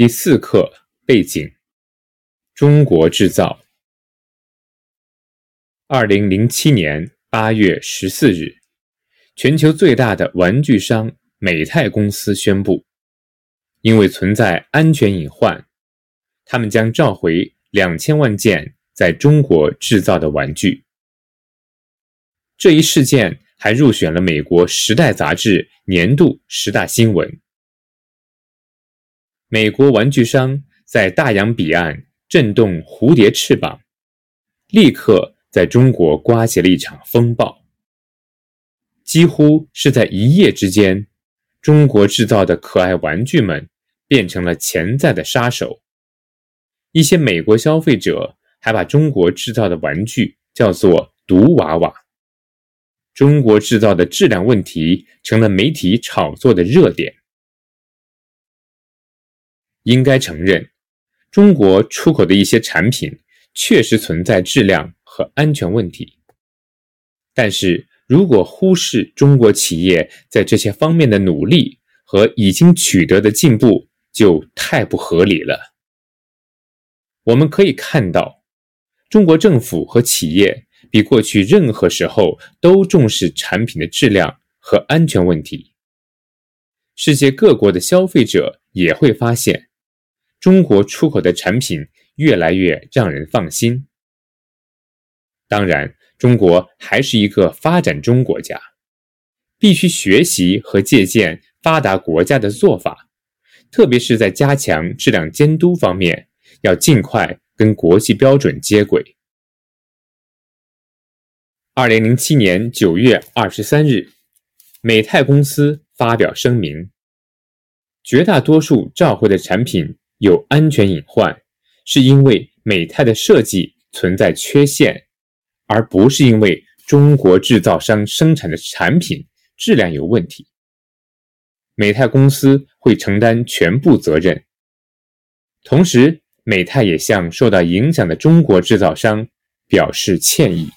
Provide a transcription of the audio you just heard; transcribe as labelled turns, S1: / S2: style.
S1: 第四课背景：中国制造。二零零七年八月十四日，全球最大的玩具商美泰公司宣布，因为存在安全隐患，他们将召回两千万件在中国制造的玩具。这一事件还入选了美国《时代》杂志年度十大新闻。美国玩具商在大洋彼岸震动蝴蝶翅膀，立刻在中国刮起了一场风暴。几乎是在一夜之间，中国制造的可爱玩具们变成了潜在的杀手。一些美国消费者还把中国制造的玩具叫做“毒娃娃”。中国制造的质量问题成了媒体炒作的热点。应该承认，中国出口的一些产品确实存在质量和安全问题。但是如果忽视中国企业在这些方面的努力和已经取得的进步，就太不合理了。我们可以看到，中国政府和企业比过去任何时候都重视产品的质量和安全问题。世界各国的消费者也会发现。中国出口的产品越来越让人放心。当然，中国还是一个发展中国家，必须学习和借鉴发达国家的做法，特别是在加强质量监督方面，要尽快跟国际标准接轨。二零零七年九月二十三日，美泰公司发表声明，绝大多数召回的产品。有安全隐患，是因为美泰的设计存在缺陷，而不是因为中国制造商生产的产品质量有问题。美泰公司会承担全部责任。同时，美泰也向受到影响的中国制造商表示歉意。